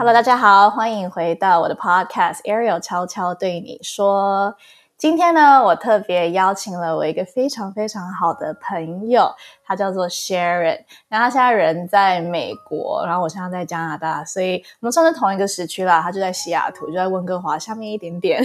Hello，大家好，欢迎回到我的 Podcast Ariel 悄悄对你说。今天呢，我特别邀请了我一个非常非常好的朋友，他叫做 Sharon。那他现在人在美国，然后我现在在加拿大，所以我们算是同一个时区啦。他就在西雅图，就在温哥华下面一点点。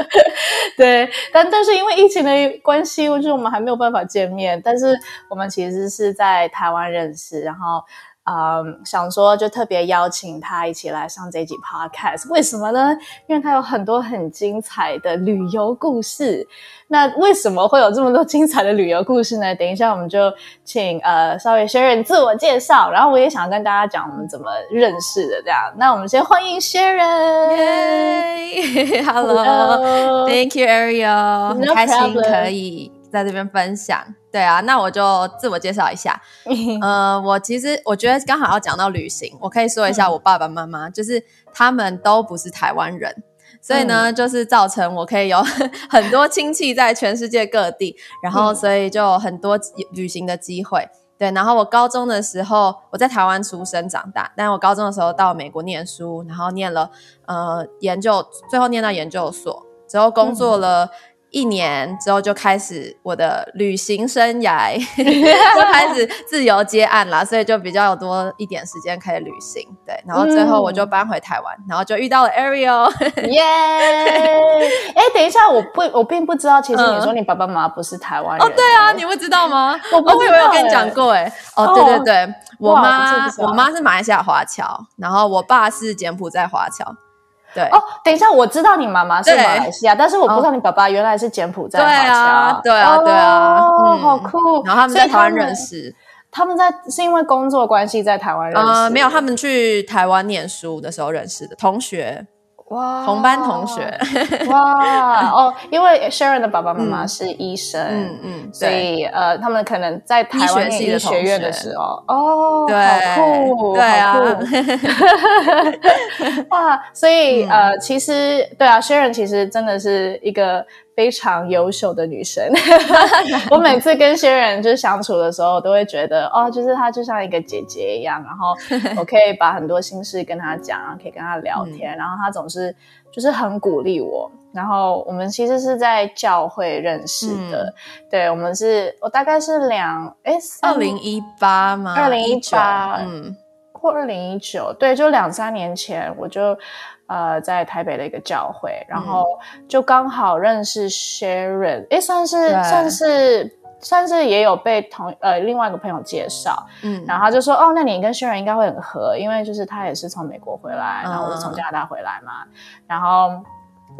对，但但是因为疫情的关系，我觉得我们还没有办法见面。但是我们其实是在台湾认识，然后。嗯，想说就特别邀请他一起来上这集 podcast，为什么呢？因为他有很多很精彩的旅游故事。那为什么会有这么多精彩的旅游故事呢？等一下我们就请呃稍微 Sharon 自我介绍，然后我也想跟大家讲我们怎么认识的这样。那我们先欢迎 Sharon，Hello，Thank you Ariel，很开心可以在这边分享。对啊，那我就自我介绍一下。呃，我其实我觉得刚好要讲到旅行，我可以说一下我爸爸妈妈，就是他们都不是台湾人，所以呢，就是造成我可以有 很多亲戚在全世界各地，然后所以就有很多旅行的机会。对，然后我高中的时候我在台湾出生长大，但我高中的时候到美国念书，然后念了呃研究，最后念到研究所之后工作了。一年之后就开始我的旅行生涯，就开始自由接案啦，所以就比较有多一点时间可以旅行。对，然后最后我就搬回台湾，然后就遇到了 Ariel，耶！哎，等一下，我不，我并不知道，其实你说你爸爸妈妈不是台湾人哦？对啊，你不知道吗？我不会有跟你讲过哎。哦，对对对，我妈我妈是马来西亚华侨，然后我爸是柬埔寨华侨。对哦，等一下，我知道你妈妈是马来西亚，但是我不知道你爸爸原来是柬埔寨华侨。对啊，对啊，哦，好酷！然后他们在台湾认识，他们在是因为工作关系在台湾认识，没有，他们去台湾念书的时候认识的同学。哇，同班同学。哇。哦，因为 Sharon 的爸爸妈妈是医生，嗯嗯，所以呃，他们可能在台湾医学院的时候，哦，对，好酷，对啊，哇，所以呃，其实对啊，Sharon 其实真的是一个。非常优秀的女生，我每次跟新人就是相处的时候，都会觉得哦，就是她就像一个姐姐一样，然后 我可以把很多心事跟她讲，然后可以跟她聊天，然后她总是就是很鼓励我。然后我们其实是在教会认识的，对，我们是我大概是两哎二零一八吗？二零一八，嗯，或二零一九，对，就两三年前我就。呃，在台北的一个教会，然后就刚好认识 Sharon，哎，算是算是算是也有被同呃另外一个朋友介绍，嗯，然后他就说，哦，那你跟 Sharon 应该会很合，因为就是他也是从美国回来，然后我是从加拿大回来嘛，然后。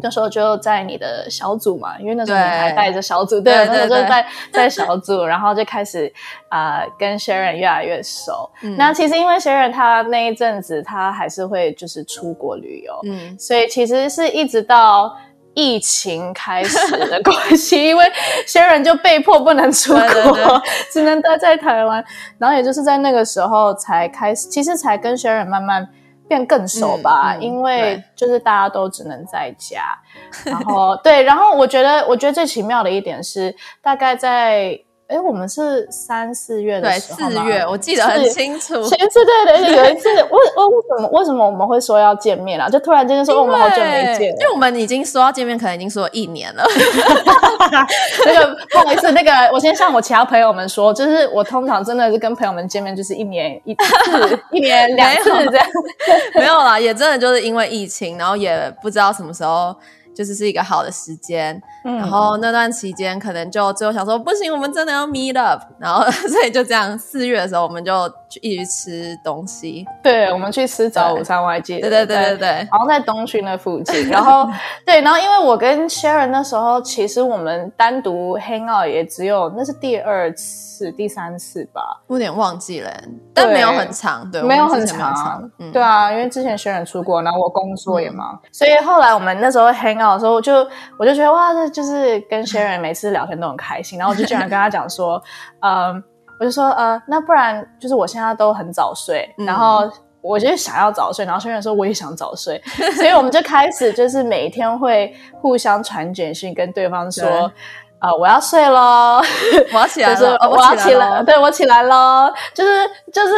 那时候就在你的小组嘛，因为那时候你还带着小组，对，那时候就在在小组，然后就开始啊跟 Sharon 越来越熟。那其实因为 Sharon 他那一阵子他还是会就是出国旅游，嗯，所以其实是一直到疫情开始的关系，因为 Sharon 就被迫不能出国，只能待在台湾，然后也就是在那个时候才开始，其实才跟 Sharon 慢慢。变更熟吧，因为就是大家都只能在家，然后对，然后我觉得，我觉得最奇妙的一点是，大概在。哎，我们是三四月的时候四月，我记得很清楚。前一次对对，有一次，为为为什么为什么我们会说要见面啊？就突然间就说我们好久没见，因为我们已经说要见面，可能已经说了一年了。那个不好意思，那个我先向我其他朋友们说，就是我通常真的是跟朋友们见面，就是一年一次，一年两次这样。没有啦，也真的就是因为疫情，然后也不知道什么时候。就是是一个好的时间，然后那段期间可能就最后想说不行，我们真的要 meet up，然后 所以就这样四月的时候我们就一起吃东西，对，我们去吃早午餐，我还记得，对对对对对，然后在东区那附近，然后 对，然后因为我跟 Sharon 那时候其实我们单独 hang out 也只有那是第二次、第三次吧，有点忘记了，但没有很长，对，没有很长，对啊，因为之前 Sharon 出国，然后我工作也忙，所以后来我们那时候 hang out 的。时候我就我就觉得哇，这就是跟 Sharon 每次聊天都很开心，然后我就居然跟他讲说，嗯，我就说呃，那不然就是我现在都很早睡，然后我就想要早睡，然后 Sharon 说我也想早睡，所以我们就开始就是每天会互相传简讯跟对方说。啊，我要睡喽，我要起来了，我要起来，对我起来喽，就是就是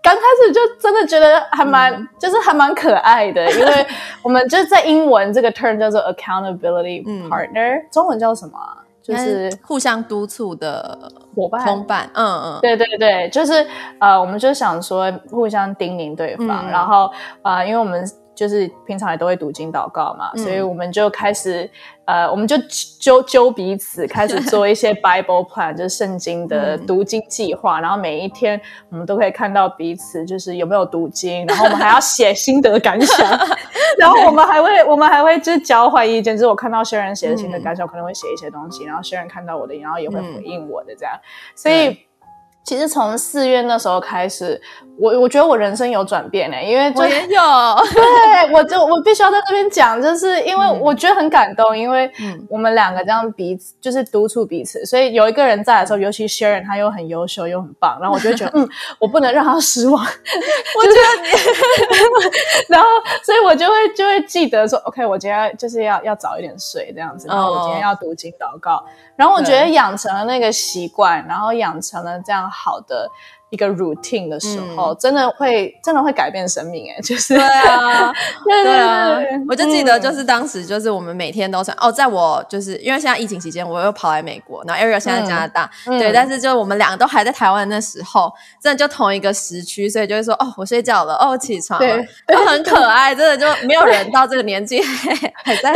刚开始就真的觉得还蛮，就是还蛮可爱的，因为我们就是在英文这个 term 叫做 accountability partner，中文叫什么？就是互相督促的伙伴、同伴。嗯嗯，对对对，就是呃，我们就想说互相叮咛对方，然后啊，因为我们。就是平常也都会读经祷告嘛，所以我们就开始，呃，我们就揪揪彼此，开始做一些 Bible plan，就是圣经的读经计划。然后每一天我们都可以看到彼此就是有没有读经，然后我们还要写心得感想，然后我们还会我们还会就是交换意见，就是我看到薛仁写的心得感想，可能会写一些东西，然后薛仁看到我的，然后也会回应我的这样，所以。其实从四月那时候开始，我我觉得我人生有转变呢，因为我也有，对我就我必须要在这边讲，就是因为我觉得很感动，因为我们两个这样彼此就是督促彼此，所以有一个人在的时候，尤其 Sharon 他又很优秀又很棒，然后我就觉得 嗯，我不能让他失望，我觉得你，然后所以我就会就会记得说，OK，我今天就是要要早一点睡这样子，然后我今天要读经祷告。然后我觉得养成了那个习惯，然后养成了这样好的。一个 routine 的时候，真的会真的会改变生命哎，就是对啊，对啊，我就记得就是当时就是我们每天都想哦，在我就是因为现在疫情期间，我又跑来美国，然后 Ariel 现在加拿大，对，但是就我们两个都还在台湾那时候，真的就同一个时区，所以就会说哦，我睡觉了，哦，起床了，就很可爱，真的就没有人到这个年纪还在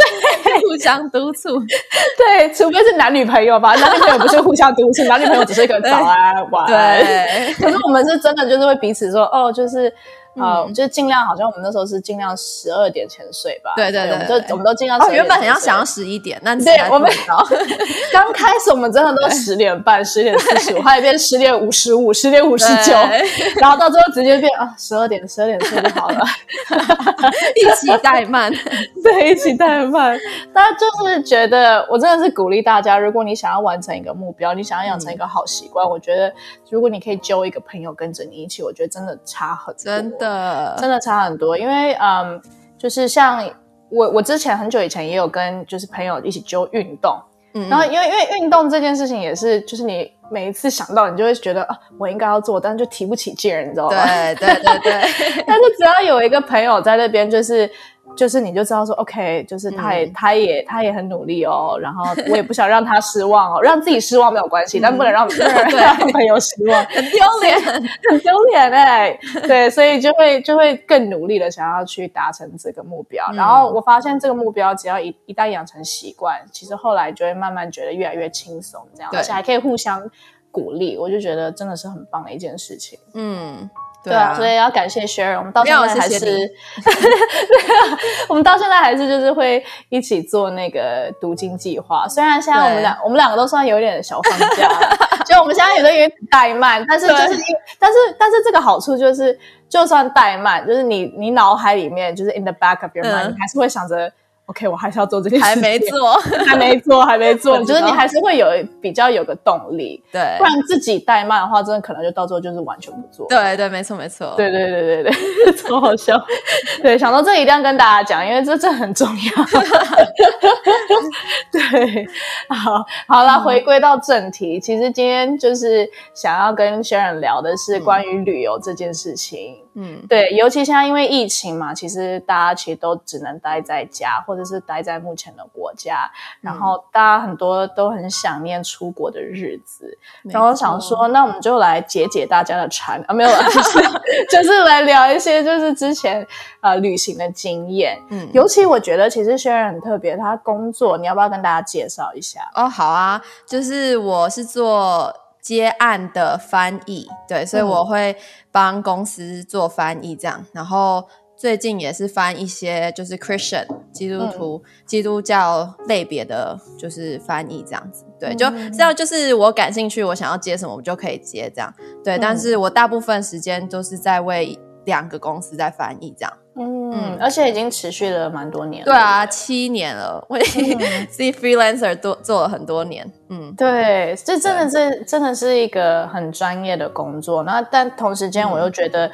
互相督促，对，除非是男女朋友吧，男女朋友不是互相督促，男女朋友只是一个早安晚安。可是我们是真的，就是会彼此说，哦，就是。啊，就尽量，好像我们那时候是尽量十二点前睡吧。对对对，我们都我们都尽量。原本很要想要十一点，那对，我们 刚开始我们真的都十点半、十点 四十五，后来变十点五十五、十点五十九，然后到最后直接变啊十二点、十二点睡就好了，一起怠慢，对，一起怠慢。大家就是觉得，我真的是鼓励大家，如果你想要完成一个目标，你想要养成一个好习惯，我觉得如果你可以揪一个朋友跟着你一起，我觉得真的差很真的。呃，真的差很多，因为嗯，就是像我，我之前很久以前也有跟就是朋友一起揪运动，嗯，然后因为因为运动这件事情也是，就是你每一次想到，你就会觉得啊，我应该要做，但是就提不起劲，你知道吗？对对对对，但是只要有一个朋友在那边，就是。就是你就知道说，OK，就是他也他也他也很努力哦，然后我也不想让他失望哦，让自己失望没有关系，但不能让 让朋友失望，很丢脸，很丢脸哎，对，所以就会就会更努力的想要去达成这个目标。然后我发现这个目标只要一一旦养成习惯，其实后来就会慢慢觉得越来越轻松，这样而且还可以互相鼓励，我就觉得真的是很棒的一件事情。嗯。对啊，所以要感谢 Sharon，我们到现在还是，我们到现在还是就是会一起做那个读经计划。虽然现在我们两我们两个都算有点小放假，就我们现在有的有点怠慢，但是就是，但是但是这个好处就是，就算怠慢，就是你你脑海里面就是 in the back of your mind，你还是会想着。OK，我还是要做这件事，还没做，还没做，还没做。就是你还是会有比较有个动力，对，不然自己怠慢的话，真的可能就到最后就是完全不做。对对，没错没错，对对对对对，超好笑。对，想到这一定要跟大家讲，因为这这很重要。对，好，好了，回归到正题，其实今天就是想要跟轩然聊的是关于旅游这件事情。嗯，对，尤其现在因为疫情嘛，其实大家其实都只能待在家，或者是待在目前的国家，然后大家很多都很想念出国的日子，然后想说，那我们就来解解大家的馋啊，没有了，就是 就是来聊一些就是之前呃旅行的经验。嗯，尤其我觉得其实轩然很特别，他工作，你要不要跟大家介绍一下？哦，好啊，就是我是做。接案的翻译，对，所以我会帮公司做翻译，这样。然后最近也是翻一些就是 Christian 基督徒基督教类别的，就是翻译这样子。对，就这样，就是我感兴趣，我想要接什么，我就可以接这样。对，但是我大部分时间都是在为两个公司在翻译这样。嗯，而且已经持续了蛮多年。对啊，七年了，我 自己 freelancer 做做了很多年。嗯，对，这真的是真的是一个很专业的工作。那但同时间我又觉得，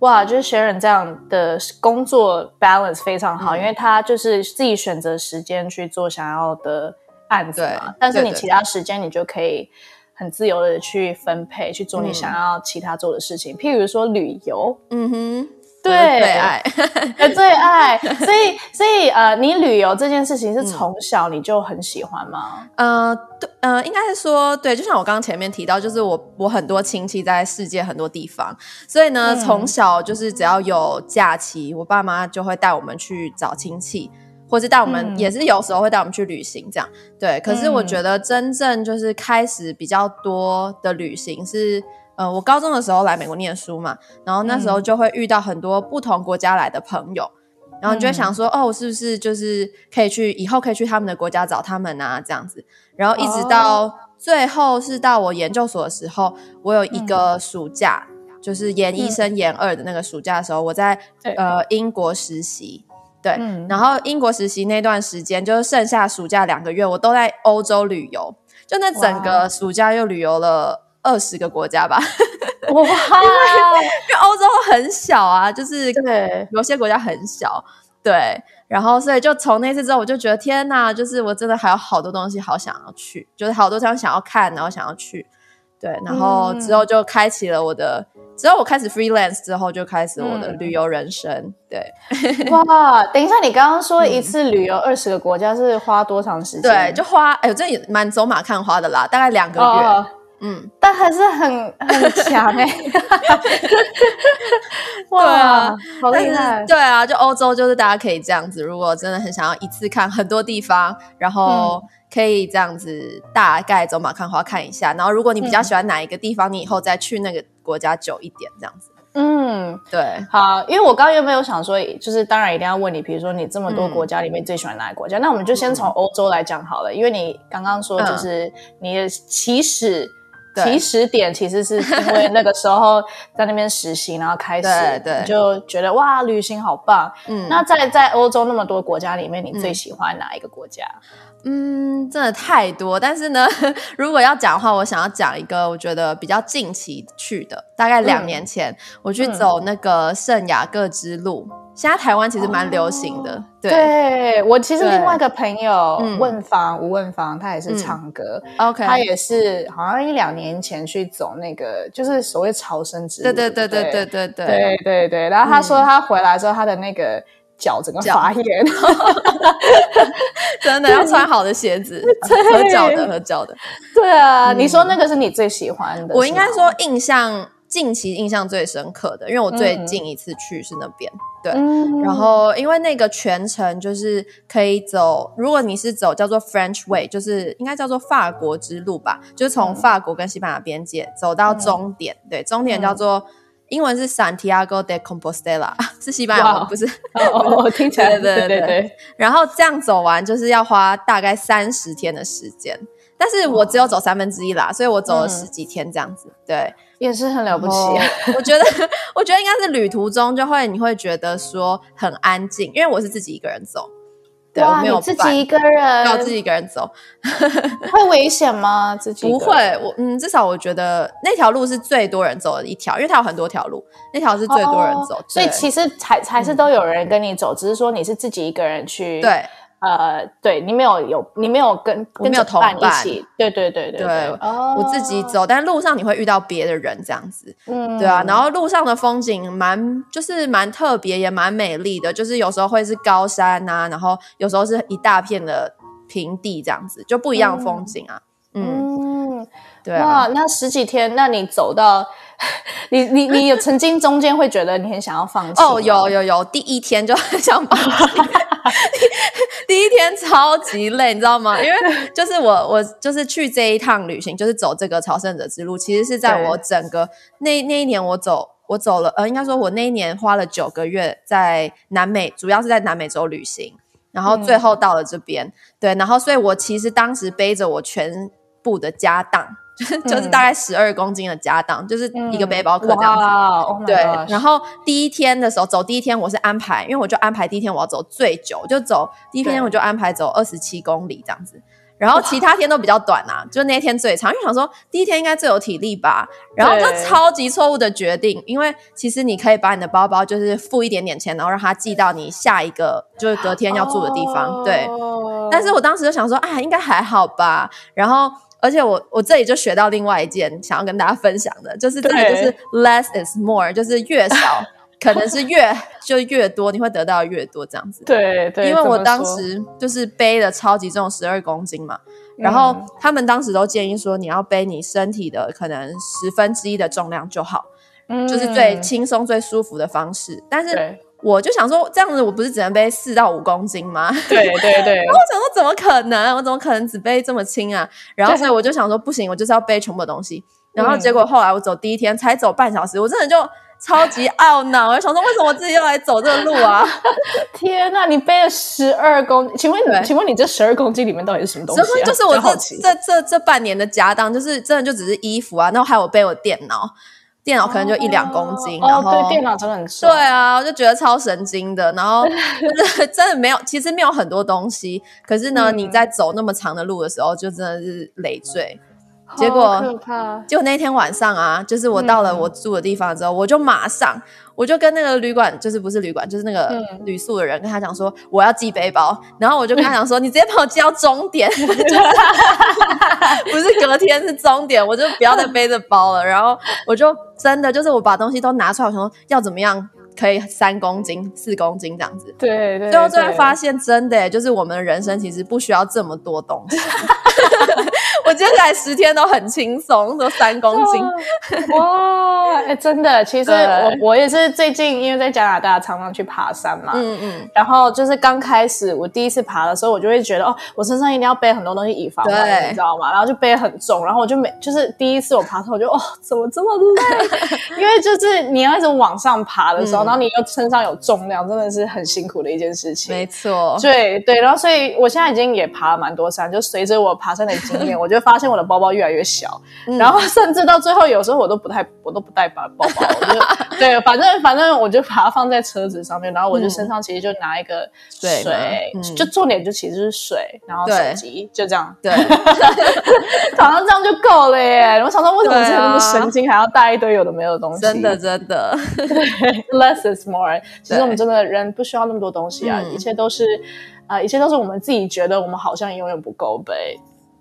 哇，就是 Sharon 这样的工作 balance 非常好，因为他就是自己选择时间去做想要的。案子嘛，但是你其他时间你就可以很自由的去分配去做你想要其他做的事情，譬如说旅游，嗯哼。对，最爱，最爱，所以，所以，呃，你旅游这件事情是从小你就很喜欢吗？呃，对，呃，应该是说，对，就像我刚刚前面提到，就是我，我很多亲戚在世界很多地方，所以呢，从小就是只要有假期，我爸妈就会带我们去找亲戚，或是带我们，也是有时候会带我们去旅行，这样，对。可是我觉得真正就是开始比较多的旅行是。呃，我高中的时候来美国念书嘛，然后那时候就会遇到很多不同国家来的朋友，然后就会想说，哦，是不是就是可以去以后可以去他们的国家找他们啊，这样子。然后一直到最后是到我研究所的时候，我有一个暑假，就是研一升研二的那个暑假的时候，我在呃英国实习，对，然后英国实习那段时间就是剩下暑假两个月，我都在欧洲旅游，就那整个暑假又旅游了。二十个国家吧，哇！因为欧洲很小啊，就是对有些国家很小，对。然后所以就从那次之后，我就觉得天哪，就是我真的还有好多东西好想要去，就是好多地方想要看，然后想要去，对。然后之后就开启了我的，之后我开始 freelance 之后，就开始我的旅游人生。对，哇！等一下，你刚刚说一次旅游二十个国家是花多长时间？对，就花，哎呦，这也蛮走马看花的啦，大概两个月。嗯，但还是很很强哎，哇，好厉害！对啊，就欧洲就是大家可以这样子，如果真的很想要一次看很多地方，然后可以这样子大概走马看花看一下。然后如果你比较喜欢哪一个地方，你以后再去那个国家久一点，这样子。嗯，对，好，因为我刚刚有没有想说，就是当然一定要问你，比如说你这么多国家里面最喜欢哪个国家？那我们就先从欧洲来讲好了，因为你刚刚说就是你的起始。起始点其实是因为那个时候在那边实习，然后开始就觉得哇，旅行好棒。嗯，那在在欧洲那么多国家里面，你最喜欢哪一个国家？嗯，真的太多。但是呢，如果要讲的话，我想要讲一个我觉得比较近期去的，大概两年前我去走那个圣雅各之路。现在台湾其实蛮流行的，对。我其实另外一个朋友问方吴问方，他也是唱歌，OK，他也是好像一两年前去走那个就是所谓朝圣之路，对对对对对对对。对对对，然后他说他回来之后他的那个脚整个发炎，真的 要穿好的鞋子，合脚的合脚的，对啊，你说那个是你最喜欢的，我应该说印象。近期印象最深刻的，因为我最近一次去是那边，对，然后因为那个全程就是可以走，如果你是走叫做 French Way，就是应该叫做法国之路吧，就是从法国跟西班牙边界走到终点，对，终点叫做英文是 Santiago de Compostela，是西班牙文，不是，哦，听起来对对对，然后这样走完就是要花大概三十天的时间。但是我只有走三分之一啦，所以我走了十几天这样子，对，也是很了不起。我觉得，我觉得应该是旅途中就会你会觉得说很安静，因为我是自己一个人走，对，没有自己一个人，要自己一个人走，会危险吗？自己不会，我嗯，至少我觉得那条路是最多人走的一条，因为它有很多条路，那条是最多人走，所以其实才才是都有人跟你走，只是说你是自己一个人去，对。呃，对你没有有你没有跟没有同伴一起，对对对对对，我自己走，但路上你会遇到别的人这样子，嗯，对啊，然后路上的风景蛮就是蛮特别，也蛮美丽的，就是有时候会是高山呐，然后有时候是一大片的平地这样子，就不一样的风景啊，嗯，对啊，那十几天，那你走到。你你你有曾经中间会觉得你很想要放弃？哦，有有有，第一天就很想放 天超级累，你知道吗？因为就是我我就是去这一趟旅行，就是走这个朝圣者之路，其实是在我整个那那一年我走我走了呃，应该说我那一年花了九个月在南美，主要是在南美洲旅行，然后最后到了这边，对，然后所以我其实当时背着我全部的家当。就是大概十二公斤的家当，就是一个背包客这样子。对，然后第一天的时候走第一天，我是安排，因为我就安排第一天我要走最久，就走第一天我就安排走二十七公里这样子。然后其他天都比较短啊，就那一天最长，因为想说第一天应该最有体力吧。然后就超级错误的决定，因为其实你可以把你的包包就是付一点点钱，然后让他寄到你下一个就是隔天要住的地方。对。但是我当时就想说，啊，应该还好吧。然后，而且我我这里就学到另外一件想要跟大家分享的，就是这个就是 less is more，就是越少 可能是越就越多，你会得到越多这样子。对对，因为我当时就是背了超级重十二公斤嘛，然后他们当时都建议说，你要背你身体的可能十分之一的重量就好，就是最轻松最舒服的方式。但是。我就想说，这样子我不是只能背四到五公斤吗？对对对。然后我想说，怎么可能？我怎么可能只背这么轻啊？然后所以我就想说，不行，我就是要背全部的东西。然后结果后来我走第一天才走半小时，我真的就超级懊恼，我就想说，为什么我自己要来走这个路啊？天呐，你背了十二公，请问你，请问你这十二公斤里面到底是什么东西？就是我这这这这半年的家当，就是真的就只是衣服啊，然后还有背我电脑。电脑可能就一两公斤，然后对电脑真的很重。对啊，我就觉得超神经的。然后 真的没有，其实没有很多东西。可是呢，你在走那么长的路的时候，就真的是累赘。结果，结果那天晚上啊，就是我到了我住的地方之后，我就马上。我就跟那个旅馆，就是不是旅馆，就是那个旅宿的人，跟他讲说我要寄背包，然后我就跟他讲说，你直接帮我寄到终点 不是隔天是终点，我就不要再背着包了。然后我就真的就是我把东西都拿出来，我说要怎么样可以三公斤、四公斤这样子。对对。最后最后发现，真的就是我们的人生其实不需要这么多东西。我接下来十天都很轻松，都三公斤。哇，哎，真的，其实我我也是最近因为在加拿大常常去爬山嘛，嗯嗯，然后就是刚开始我第一次爬的时候，我就会觉得哦，我身上一定要背很多东西以防万一，你知道吗？然后就背很重，然后我就每就是第一次我爬的时候，我就哦，怎么这么累？因为就是你要一直往上爬的时候，然后你又身上有重量，真的是很辛苦的一件事情。没错，对对，然后所以我现在已经也爬了蛮多山，就随着我爬山的经验，我就。就发现我的包包越来越小，然后甚至到最后，有时候我都不太，我都不带把包包，我就 对，反正反正我就把它放在车子上面，然后我就身上其实就拿一个水，就重点就其实是水，然后手机就这样，对，好像这样就够了耶。我想说，为什么现在那么神经，还要带一堆有的没有的东西？真的真的，less is more。其实我们真的人不需要那么多东西啊，一切都是啊，一切都是我们自己觉得我们好像永远不够背。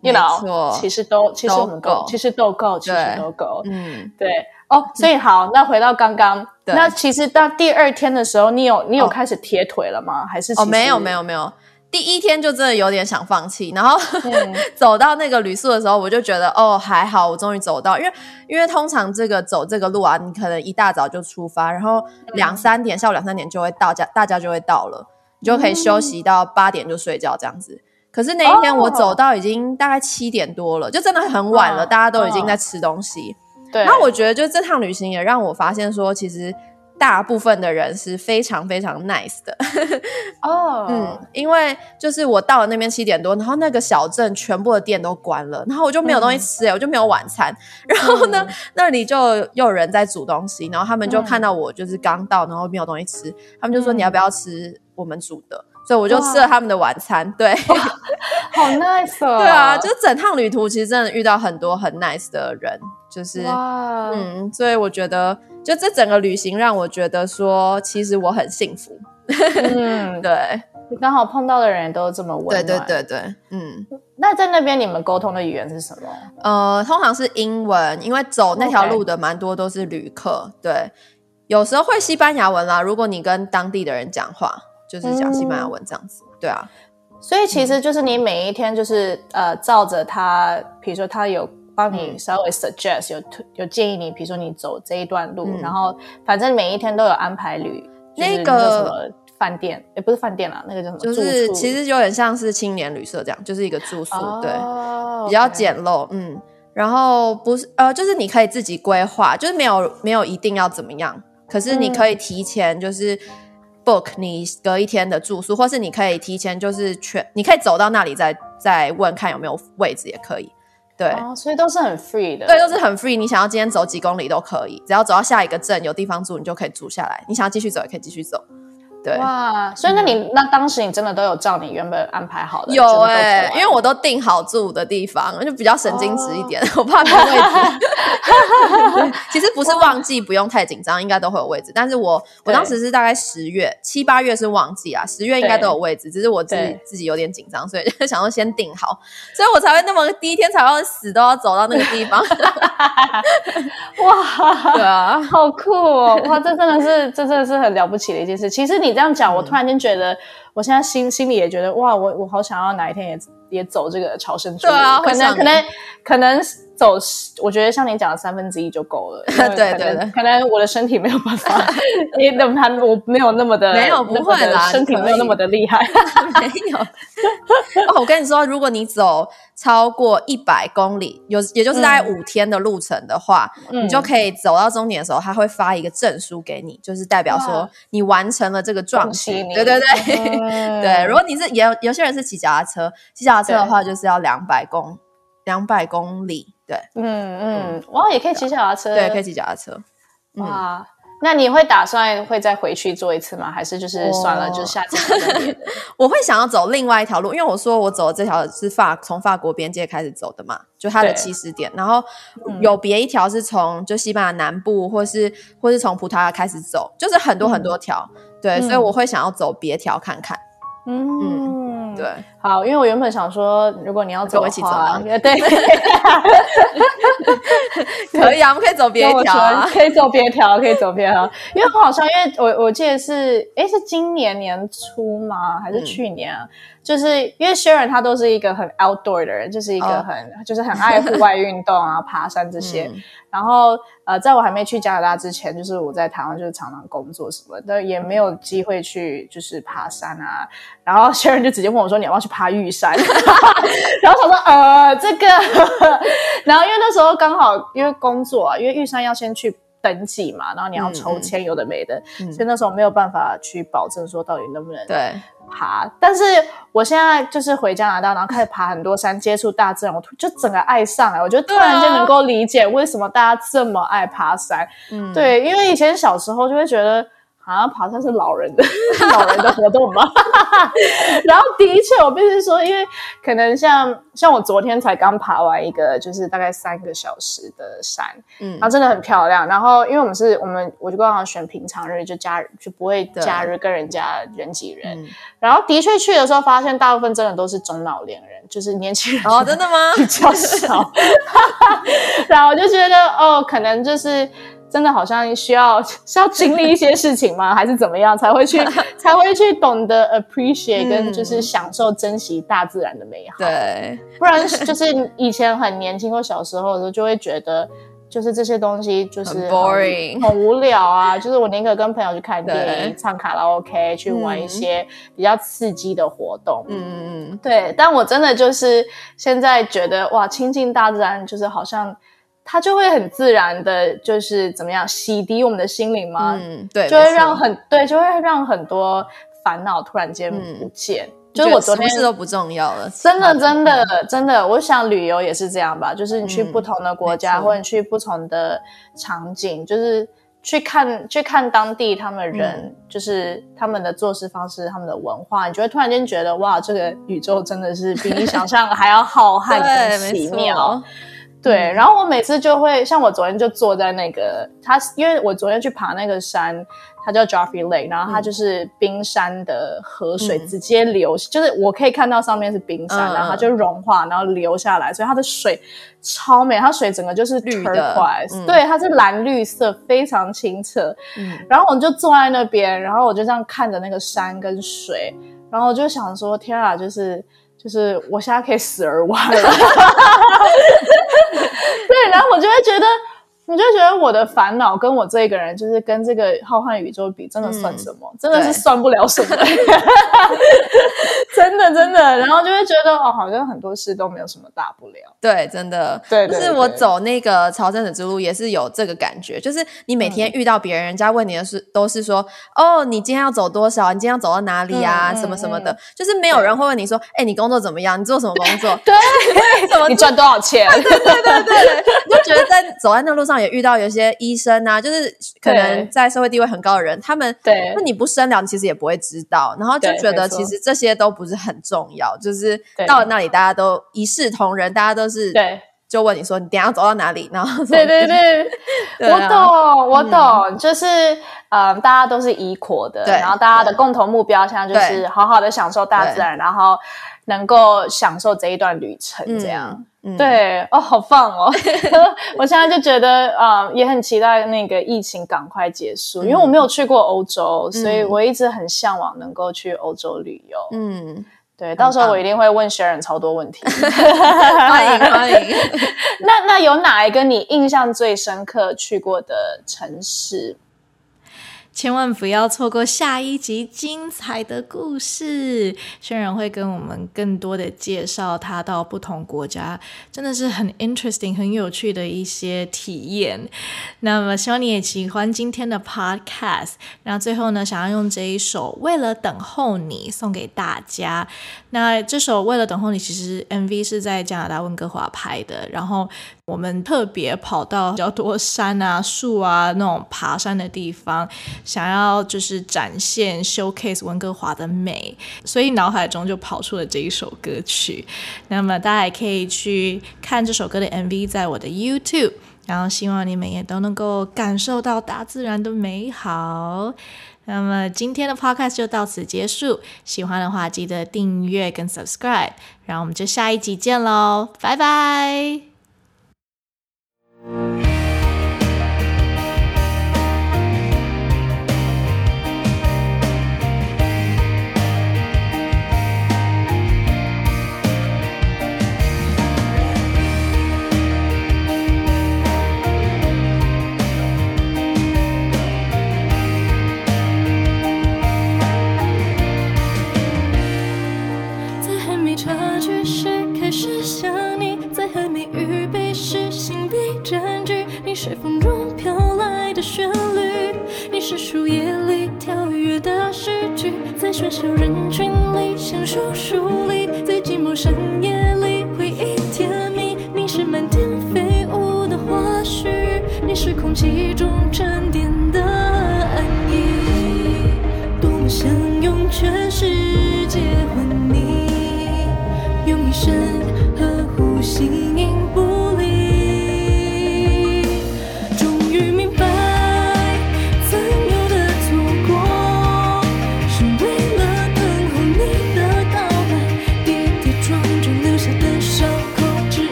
没错，其实都其实我们够，其实都够，其实都够。嗯，对哦，所以好，那回到刚刚，那其实到第二天的时候，你有你有开始贴腿了吗？还是哦，没有没有没有，第一天就真的有点想放弃，然后 走到那个旅宿的时候，我就觉得哦还好，我终于走到，因为因为通常这个走这个路啊，你可能一大早就出发，然后两三点下午两三点就会到家，大家就会到了，你就可以休息到八点就睡觉这样子。可是那一天我走到已经大概七点多了，就真的很晚了，大家都已经在吃东西。对，然后我觉得就这趟旅行也让我发现说，其实大部分的人是非常非常 nice 的。哦，嗯，因为就是我到了那边七点多，然后那个小镇全部的店都关了，然后我就没有东西吃，哎，我就没有晚餐。然后呢，那里就又有人在煮东西，然后他们就看到我就是刚到，然后没有东西吃，他们就说你要不要吃我们煮的？所以我就吃了他们的晚餐，对，好 nice 哦。对啊，就整趟旅途其实真的遇到很多很 nice 的人，就是嗯，所以我觉得就这整个旅行让我觉得说，其实我很幸福。嗯，对，你刚好碰到的人都这么温暖，对对对对，嗯。那在那边你们沟通的语言是什么？呃，通常是英文，因为走那条路的蛮多都是旅客，对，有时候会西班牙文啦。如果你跟当地的人讲话。就是讲西班牙文这样子，对啊，所以其实就是你每一天就是呃照着他，比如说他有帮你稍微 suggest 有有建议你，比如说你走这一段路，然后反正每一天都有安排旅那个什么饭店，也不是饭店啦，那个叫什么？就是其实有点像是青年旅社这样，就是一个住宿，对，比较简陋，嗯，然后不是呃，就是你可以自己规划，就是没有没有一定要怎么样，可是你可以提前就是。Book 你隔一天的住宿，或是你可以提前就是全，你可以走到那里再再问看有没有位置也可以，对，所以都是很 free 的，对，都是很 free。你想要今天走几公里都可以，只要走到下一个镇有地方住，你就可以住下来。你想要继续走也可以继续走，对。哇，所以那你那当时你真的都有照你原本安排好的？有哎，因为我都订好住的地方，就比较神经质一点，我怕没位置。其实不是旺季，不用太紧张，应该都会有位置。但是我我当时是大概十月七八月是旺季啊，十月应该都有位置，只是我自己自己有点紧张，所以就想说先订好，所以我才会那么第一天才要死都要走到那个地方。哇，对啊，好酷哦！哇，这真的是这真的是很了不起的一件事。其实你这样讲，我突然间觉得，我现在心心里也觉得，哇，我我好想要哪一天也也走这个朝圣之路。对啊，可能可能可能。走，我觉得像你讲的三分之一就够了。对对对，可能我的身体没有办法，因为他我没有那么的没有不会啦，身体没有那么的厉害。没有。哦，我跟你说，如果你走超过一百公里，有也就是大概五天的路程的话，你就可以走到终点的时候，他会发一个证书给你，就是代表说你完成了这个壮举。对对对对。如果你是有有些人是骑脚踏车，骑脚踏车的话就是要两百公两百公里。对，嗯嗯，哇，也可以骑脚踏车，对，可以骑脚踏车，哇，那你会打算会再回去做一次吗？还是就是算了，就下次？我会想要走另外一条路，因为我说我走的这条是法从法国边界开始走的嘛，就它的起始点，然后有别一条是从就西班牙南部，或是或是从葡萄牙开始走，就是很多很多条，对，所以我会想要走别条看看，嗯。对，好，因为我原本想说，如果你要走一起走啊，对，可以啊，我们可以走别条，啊。可以走别条，可以走别条，因为很好笑，因为我我记得是，哎，是今年年初吗？还是去年啊？就是因为 Sharon 他都是一个很 outdoor 的人，就是一个很就是很爱户外运动啊，爬山这些。然后呃，在我还没去加拿大之前，就是我在台湾就是常常工作什么的，也没有机会去就是爬山啊。然后 Sharon 就直接问我说：“你要不要去爬玉山？” 然后他说：“呃，这个。”然后因为那时候刚好因为工作，啊，因为玉山要先去登记嘛，然后你要抽签，有的没的，所以那时候没有办法去保证说到底能不能对。爬，但是我现在就是回加拿大，然后开始爬很多山，接触大自然，我就整个爱上了。我觉得突然间能够理解为什么大家这么爱爬山。嗯，对，因为以前小时候就会觉得。好像爬山是老人的 老人的活动吗，然后的确，我必须说，因为可能像像我昨天才刚爬完一个，就是大概三个小时的山，嗯，然后真的很漂亮。然后因为我们是我们，我就刚好选平常日，就假日就不会假日跟人家人挤人。然后的确去的时候，发现大部分真的都是中老年人，就是年轻人哦，真的吗？比较少。然后我就觉得哦，可能就是。真的好像需要 需要经历一些事情吗？还是怎么样才会去 才会去懂得 appreciate 跟就是享受珍惜大自然的美好？对，不然就是以前很年轻或小时候的时候就会觉得，就是这些东西就是 boring 很无聊啊。就是我宁可跟朋友去看电影、唱卡拉 OK、去玩一些比较刺激的活动。嗯嗯嗯，对。但我真的就是现在觉得哇，亲近大自然就是好像。它就会很自然的，就是怎么样洗涤我们的心灵吗？嗯，对，就会让很对，就会让很多烦恼突然间不见。就是我昨天事都不重要了，真的，真的，真的。我想旅游也是这样吧，就是你去不同的国家，或者去不同的场景，就是去看去看当地他们人，就是他们的做事方式，他们的文化，你就会突然间觉得哇，这个宇宙真的是比你想象还要浩瀚 跟奇妙。对，然后我每次就会像我昨天就坐在那个，它因为我昨天去爬那个山，它叫 Joffrey Lake，然后它就是冰山的河水直接流，就是我可以看到上面是冰山，然后它就融化，然后流下来，所以它的水超美，它水整个就是绿的，对，它是蓝绿色，非常清澈。嗯，然后我就坐在那边，然后我就这样看着那个山跟水，然后我就想说，天啊，就是。就是我现在可以死而完了，对，然后我就会觉得。你就觉得我的烦恼跟我这个人，就是跟这个浩瀚宇宙比，真的算什么？真的是算不了什么。真的真的，然后就会觉得哦，好像很多事都没有什么大不了。对，真的。对，就是我走那个朝圣者之路，也是有这个感觉。就是你每天遇到别人，人家问你的是，都是说哦，你今天要走多少？你今天要走到哪里呀？什么什么的。就是没有人会问你说，哎，你工作怎么样？你做什么工作？对，你赚多少钱？对对对对，你就觉得在走在那路上。也遇到有些医生啊，就是可能在社会地位很高的人，他们对。那你不深聊，其实也不会知道，然后就觉得其实这些都不是很重要，就是到了那里大家都一视同仁，大家都是对。就问你说你等下走到哪里？然后对对对，我懂我懂，就是嗯，大家都是依国的，然后大家的共同目标现在就是好好的享受大自然，然后能够享受这一段旅程，这样对哦，好棒哦！我现在就觉得啊，也很期待那个疫情赶快结束，因为我没有去过欧洲，所以我一直很向往能够去欧洲旅游。嗯。对，到时候我一定会问 Sharon 超多问题。欢 迎欢迎。那那有哪一个你印象最深刻去过的城市？千万不要错过下一集精彩的故事，轩然会跟我们更多的介绍他到不同国家，真的是很 interesting、很有趣的一些体验。那么希望你也喜欢今天的 podcast。那最后呢，想要用这一首《为了等候你》送给大家。那这首《为了等候你》其实 MV 是在加拿大温哥华拍的，然后。我们特别跑到比较多山啊、树啊那种爬山的地方，想要就是展现 showcase 温哥华的美，所以脑海中就跑出了这一首歌曲。那么大家也可以去看这首歌的 MV，在我的 YouTube。然后希望你们也都能够感受到大自然的美好。那么今天的 podcast 就到此结束，喜欢的话记得订阅跟 subscribe，然后我们就下一集见喽，拜拜。